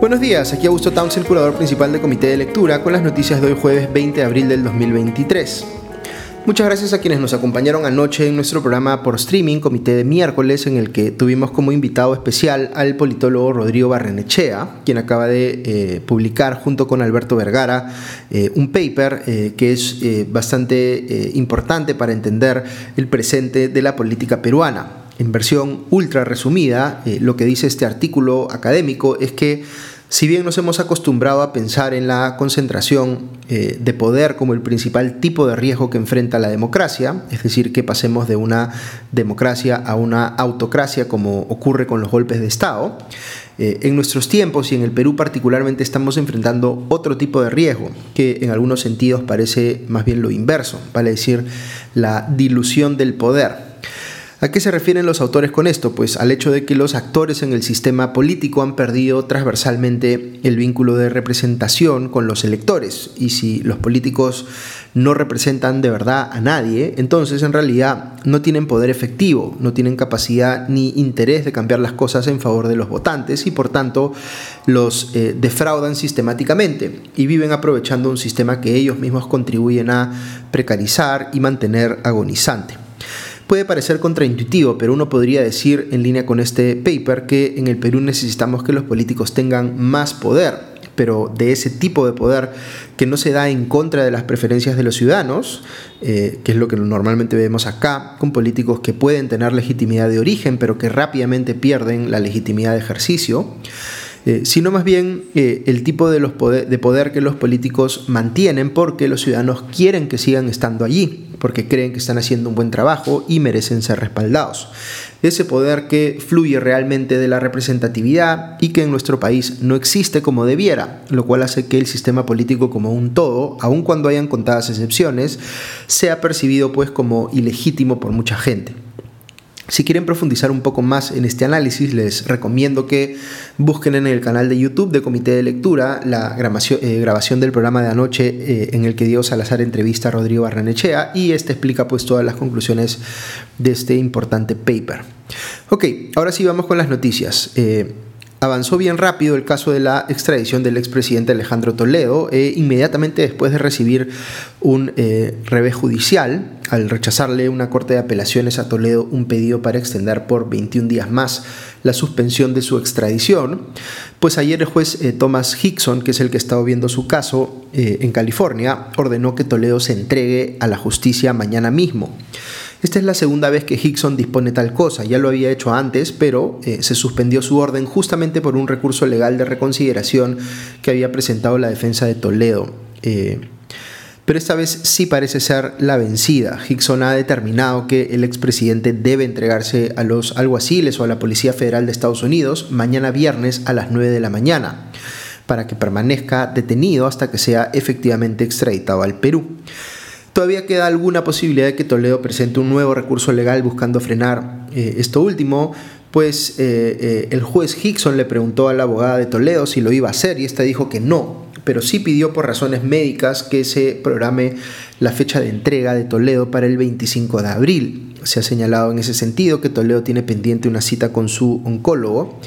Buenos días, aquí Augusto Townsend, curador principal del Comité de Lectura, con las noticias de hoy jueves 20 de abril del 2023. Muchas gracias a quienes nos acompañaron anoche en nuestro programa por streaming, Comité de Miércoles, en el que tuvimos como invitado especial al politólogo Rodrigo Barrenechea, quien acaba de eh, publicar junto con Alberto Vergara eh, un paper eh, que es bastante importante para entender el presente de la política peruana. En versión ultra resumida, lo que dice este artículo académico es que si bien nos hemos acostumbrado a pensar en la concentración eh, de poder como el principal tipo de riesgo que enfrenta la democracia, es decir, que pasemos de una democracia a una autocracia como ocurre con los golpes de Estado, eh, en nuestros tiempos y en el Perú particularmente estamos enfrentando otro tipo de riesgo que en algunos sentidos parece más bien lo inverso, vale decir, la dilución del poder. ¿A qué se refieren los autores con esto? Pues al hecho de que los actores en el sistema político han perdido transversalmente el vínculo de representación con los electores y si los políticos no representan de verdad a nadie, entonces en realidad no tienen poder efectivo, no tienen capacidad ni interés de cambiar las cosas en favor de los votantes y por tanto los eh, defraudan sistemáticamente y viven aprovechando un sistema que ellos mismos contribuyen a precarizar y mantener agonizante. Puede parecer contraintuitivo, pero uno podría decir en línea con este paper que en el Perú necesitamos que los políticos tengan más poder, pero de ese tipo de poder que no se da en contra de las preferencias de los ciudadanos, eh, que es lo que normalmente vemos acá, con políticos que pueden tener legitimidad de origen, pero que rápidamente pierden la legitimidad de ejercicio. Eh, sino más bien eh, el tipo de, los de poder que los políticos mantienen porque los ciudadanos quieren que sigan estando allí porque creen que están haciendo un buen trabajo y merecen ser respaldados. Ese poder que fluye realmente de la representatividad y que en nuestro país no existe como debiera, lo cual hace que el sistema político como un todo, aun cuando hayan contadas excepciones, sea percibido pues como ilegítimo por mucha gente. Si quieren profundizar un poco más en este análisis, les recomiendo que busquen en el canal de YouTube de Comité de Lectura la grabación, eh, grabación del programa de anoche eh, en el que Diego Salazar entrevista a Rodrigo Barranechea y este explica pues todas las conclusiones de este importante paper. Ok, ahora sí vamos con las noticias. Eh, avanzó bien rápido el caso de la extradición del expresidente Alejandro Toledo, eh, inmediatamente después de recibir un eh, revés judicial, al rechazarle una corte de apelaciones a Toledo un pedido para extender por 21 días más la suspensión de su extradición, pues ayer el juez eh, Thomas Hickson, que es el que estaba viendo su caso en California, ordenó que Toledo se entregue a la justicia mañana mismo. Esta es la segunda vez que Hickson dispone tal cosa, ya lo había hecho antes, pero eh, se suspendió su orden justamente por un recurso legal de reconsideración que había presentado la defensa de Toledo. Eh, pero esta vez sí parece ser la vencida. Hickson ha determinado que el expresidente debe entregarse a los alguaciles o a la Policía Federal de Estados Unidos mañana viernes a las 9 de la mañana, para que permanezca detenido hasta que sea efectivamente extraditado al Perú. Todavía queda alguna posibilidad de que Toledo presente un nuevo recurso legal buscando frenar eh, esto último, pues eh, eh, el juez Hickson le preguntó a la abogada de Toledo si lo iba a hacer y esta dijo que no, pero sí pidió por razones médicas que se programe la fecha de entrega de Toledo para el 25 de abril. Se ha señalado en ese sentido que Toledo tiene pendiente una cita con su oncólogo,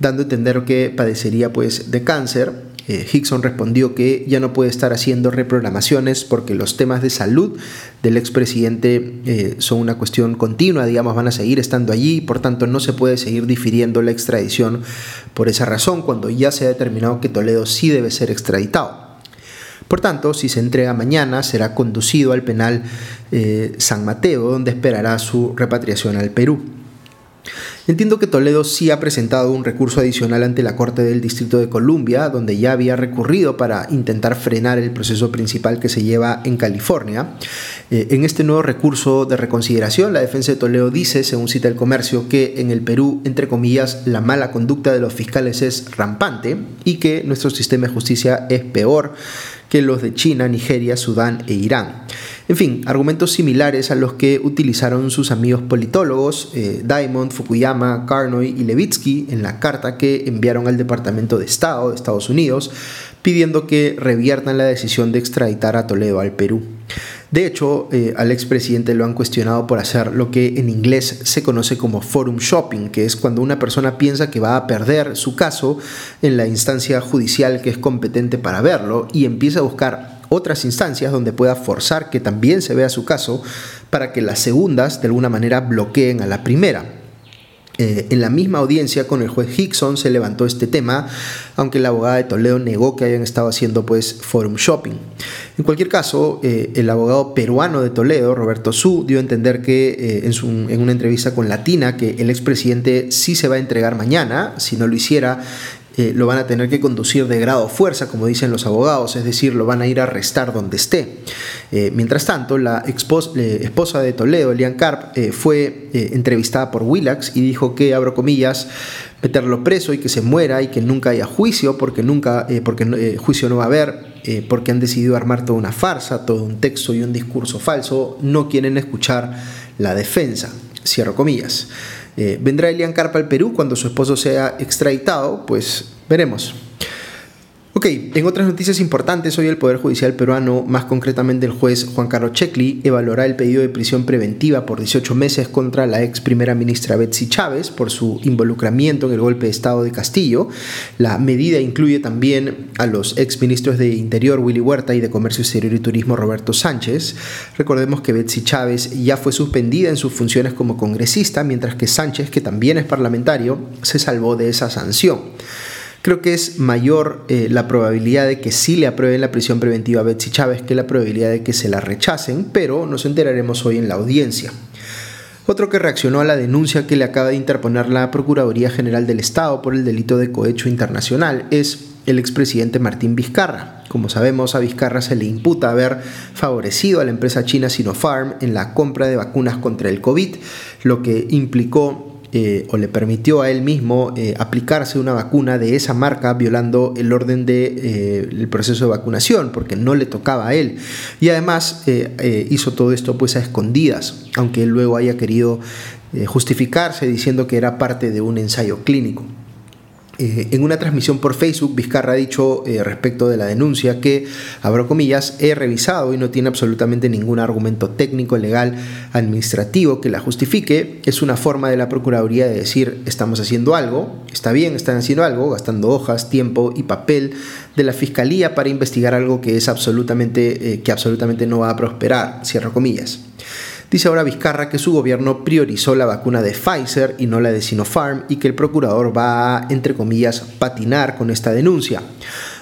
dando a entender que padecería pues de cáncer eh, Hickson respondió que ya no puede estar haciendo reprogramaciones porque los temas de salud del expresidente eh, son una cuestión continua, digamos, van a seguir estando allí y por tanto no se puede seguir difiriendo la extradición por esa razón cuando ya se ha determinado que Toledo sí debe ser extraditado. Por tanto, si se entrega mañana, será conducido al penal eh, San Mateo, donde esperará su repatriación al Perú. Entiendo que Toledo sí ha presentado un recurso adicional ante la Corte del Distrito de Columbia, donde ya había recurrido para intentar frenar el proceso principal que se lleva en California. Eh, en este nuevo recurso de reconsideración, la defensa de Toledo dice, según cita el comercio, que en el Perú, entre comillas, la mala conducta de los fiscales es rampante y que nuestro sistema de justicia es peor que los de China, Nigeria, Sudán e Irán. En fin, argumentos similares a los que utilizaron sus amigos politólogos eh, Diamond, Fukuyama, Carnoy y Levitsky en la carta que enviaron al Departamento de Estado de Estados Unidos pidiendo que reviertan la decisión de extraditar a Toledo al Perú. De hecho, eh, al expresidente lo han cuestionado por hacer lo que en inglés se conoce como forum shopping, que es cuando una persona piensa que va a perder su caso en la instancia judicial que es competente para verlo y empieza a buscar otras instancias donde pueda forzar que también se vea su caso para que las segundas de alguna manera bloqueen a la primera. Eh, en la misma audiencia con el juez Hickson se levantó este tema, aunque la abogada de Toledo negó que hayan estado haciendo pues forum shopping. En cualquier caso, eh, el abogado peruano de Toledo, Roberto Su, dio a entender que eh, en, en una entrevista con Latina que el expresidente sí se va a entregar mañana, si no lo hiciera, eh, lo van a tener que conducir de grado fuerza, como dicen los abogados, es decir, lo van a ir a arrestar donde esté. Eh, mientras tanto, la eh, esposa de Toledo, Elian Karp, fue entrevistada por Willax y dijo que, abro comillas, meterlo preso y que se muera y que nunca haya juicio, porque nunca, porque juicio no va a haber, porque han decidido armar toda una farsa, todo un texto y un discurso falso, no quieren escuchar la defensa. Cierro comillas. Eh, ¿Vendrá Elian Carpa al Perú cuando su esposo sea extraditado? Pues veremos. Ok, en otras noticias importantes, hoy el Poder Judicial peruano, más concretamente el juez Juan Carlos Checli, evaluará el pedido de prisión preventiva por 18 meses contra la ex primera ministra Betsy Chávez por su involucramiento en el golpe de Estado de Castillo. La medida incluye también a los ex ministros de Interior Willy Huerta y de Comercio Exterior y Turismo Roberto Sánchez. Recordemos que Betsy Chávez ya fue suspendida en sus funciones como congresista, mientras que Sánchez, que también es parlamentario, se salvó de esa sanción. Creo que es mayor eh, la probabilidad de que sí le aprueben la prisión preventiva a Betsy Chávez que la probabilidad de que se la rechacen, pero nos enteraremos hoy en la audiencia. Otro que reaccionó a la denuncia que le acaba de interponer la Procuraduría General del Estado por el delito de cohecho internacional es el expresidente Martín Vizcarra. Como sabemos, a Vizcarra se le imputa haber favorecido a la empresa china Sinopharm en la compra de vacunas contra el COVID, lo que implicó eh, o le permitió a él mismo eh, aplicarse una vacuna de esa marca violando el orden del de, eh, proceso de vacunación porque no le tocaba a él y además hizo todo esto pues a escondidas aunque él luego haya querido justificarse diciendo que era parte de un ensayo clínico. Eh, en una transmisión por Facebook, Vizcarra ha dicho eh, respecto de la denuncia que, abro comillas, he revisado y no tiene absolutamente ningún argumento técnico, legal, administrativo que la justifique. Es una forma de la Procuraduría de decir, estamos haciendo algo, está bien, están haciendo algo, gastando hojas, tiempo y papel de la Fiscalía para investigar algo que es absolutamente, eh, que absolutamente no va a prosperar, cierro comillas. Dice ahora Vizcarra que su gobierno priorizó la vacuna de Pfizer y no la de Sinopharm y que el procurador va a, entre comillas, patinar con esta denuncia.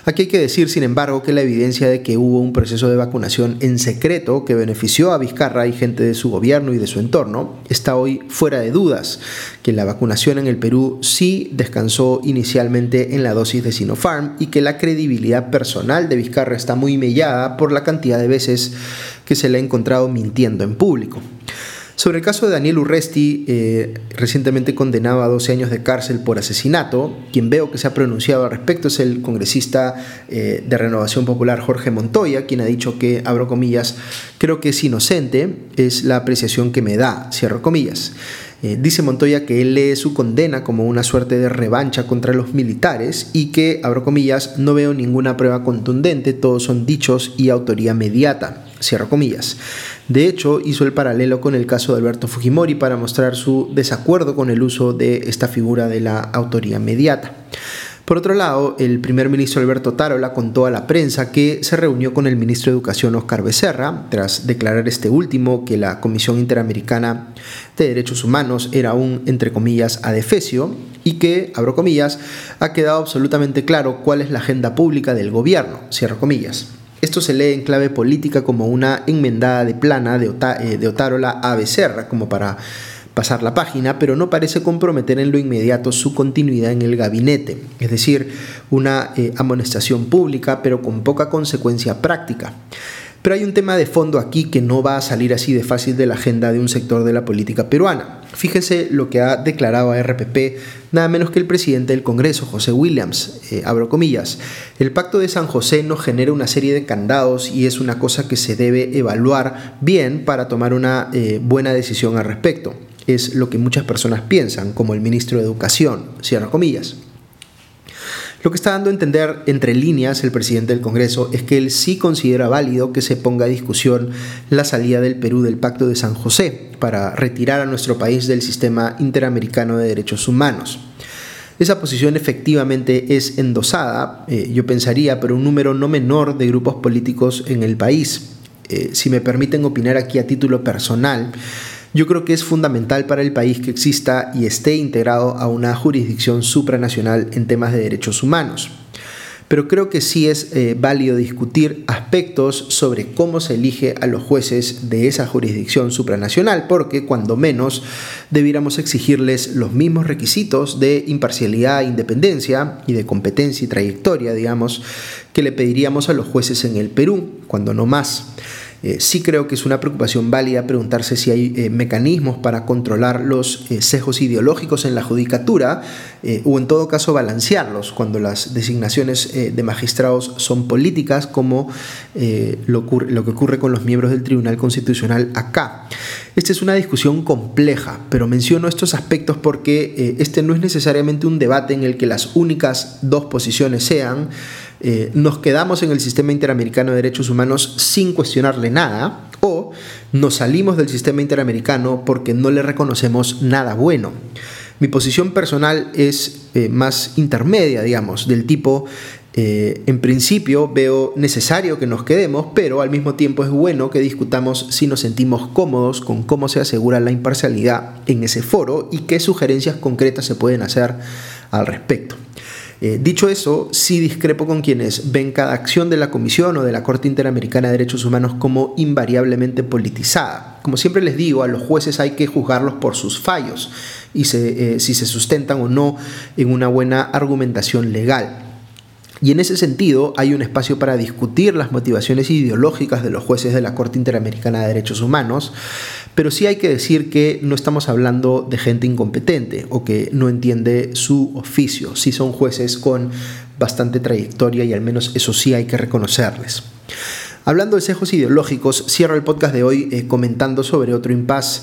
Aquí hay que decir, sin embargo, que la evidencia de que hubo un proceso de vacunación en secreto que benefició a Vizcarra y gente de su gobierno y de su entorno está hoy fuera de dudas, que la vacunación en el Perú sí descansó inicialmente en la dosis de Sinopharm y que la credibilidad personal de Vizcarra está muy mellada por la cantidad de veces que se le ha encontrado mintiendo en público. Sobre el caso de Daniel Urresti, eh, recientemente condenado a 12 años de cárcel por asesinato, quien veo que se ha pronunciado al respecto es el congresista eh, de Renovación Popular Jorge Montoya, quien ha dicho que, abro comillas, creo que es inocente, es la apreciación que me da, cierro comillas. Eh, dice Montoya que él lee su condena como una suerte de revancha contra los militares y que, abro comillas, no veo ninguna prueba contundente, todos son dichos y autoría mediata. Cierro comillas. De hecho, hizo el paralelo con el caso de Alberto Fujimori para mostrar su desacuerdo con el uso de esta figura de la autoría inmediata. Por otro lado, el primer ministro Alberto Tarola contó a la prensa que se reunió con el ministro de Educación Oscar Becerra, tras declarar este último que la Comisión Interamericana de Derechos Humanos era un, entre comillas, adefesio, y que, abro comillas, ha quedado absolutamente claro cuál es la agenda pública del gobierno, cierro comillas. Esto se lee en clave política como una enmendada de plana de, eh, de Otárola a Becerra, como para pasar la página, pero no parece comprometer en lo inmediato su continuidad en el gabinete, es decir, una eh, amonestación pública, pero con poca consecuencia práctica. Pero hay un tema de fondo aquí que no va a salir así de fácil de la agenda de un sector de la política peruana. Fíjense lo que ha declarado a RPP nada menos que el presidente del Congreso, José Williams, eh, abro comillas. El pacto de San José nos genera una serie de candados y es una cosa que se debe evaluar bien para tomar una eh, buena decisión al respecto. Es lo que muchas personas piensan, como el ministro de Educación, cierro comillas. Lo que está dando a entender entre líneas el presidente del Congreso es que él sí considera válido que se ponga a discusión la salida del Perú del Pacto de San José para retirar a nuestro país del sistema interamericano de derechos humanos. Esa posición efectivamente es endosada, eh, yo pensaría, por un número no menor de grupos políticos en el país. Eh, si me permiten opinar aquí a título personal, yo creo que es fundamental para el país que exista y esté integrado a una jurisdicción supranacional en temas de derechos humanos pero creo que sí es eh, válido discutir aspectos sobre cómo se elige a los jueces de esa jurisdicción supranacional, porque cuando menos debiéramos exigirles los mismos requisitos de imparcialidad, independencia y de competencia y trayectoria, digamos, que le pediríamos a los jueces en el Perú, cuando no más. Eh, sí creo que es una preocupación válida preguntarse si hay eh, mecanismos para controlar los eh, sesgos ideológicos en la judicatura o en todo caso balancearlos cuando las designaciones de magistrados son políticas como lo, lo que ocurre con los miembros del Tribunal Constitucional acá. Esta es una discusión compleja, pero menciono estos aspectos porque este no es necesariamente un debate en el que las únicas dos posiciones sean eh, nos quedamos en el sistema interamericano de derechos humanos sin cuestionarle nada o nos salimos del sistema interamericano porque no le reconocemos nada bueno. Mi posición personal es eh, más intermedia, digamos, del tipo, eh, en principio veo necesario que nos quedemos, pero al mismo tiempo es bueno que discutamos si nos sentimos cómodos con cómo se asegura la imparcialidad en ese foro y qué sugerencias concretas se pueden hacer al respecto. Eh, dicho eso, sí discrepo con quienes ven cada acción de la Comisión o de la Corte Interamericana de Derechos Humanos como invariablemente politizada. Como siempre les digo, a los jueces hay que juzgarlos por sus fallos y eh, si se sustentan o no en una buena argumentación legal. Y en ese sentido hay un espacio para discutir las motivaciones ideológicas de los jueces de la Corte Interamericana de Derechos Humanos, pero sí hay que decir que no estamos hablando de gente incompetente o que no entiende su oficio, sí son jueces con bastante trayectoria y al menos eso sí hay que reconocerles. Hablando de sesgos ideológicos, cierro el podcast de hoy eh, comentando sobre otro impasse.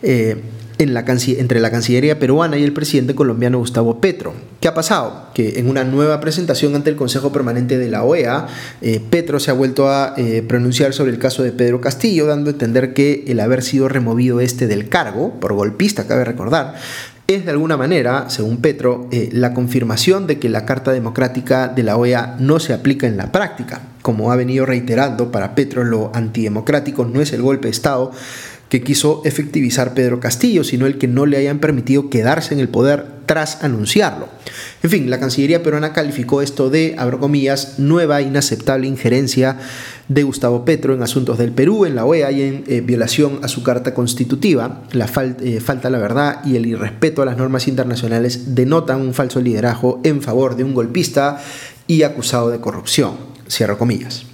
Eh, entre la Cancillería peruana y el presidente colombiano Gustavo Petro. ¿Qué ha pasado? Que en una nueva presentación ante el Consejo Permanente de la OEA, eh, Petro se ha vuelto a eh, pronunciar sobre el caso de Pedro Castillo, dando a entender que el haber sido removido este del cargo, por golpista, cabe recordar, es de alguna manera, según Petro, eh, la confirmación de que la Carta Democrática de la OEA no se aplica en la práctica. Como ha venido reiterando, para Petro lo antidemocrático no es el golpe de Estado, que quiso efectivizar Pedro Castillo, sino el que no le hayan permitido quedarse en el poder tras anunciarlo. En fin, la Cancillería peruana calificó esto de, abro comillas, nueva inaceptable injerencia de Gustavo Petro en asuntos del Perú, en la OEA y en eh, violación a su carta constitutiva. La eh, falta la verdad y el irrespeto a las normas internacionales denotan un falso liderazgo en favor de un golpista y acusado de corrupción. Cierro comillas.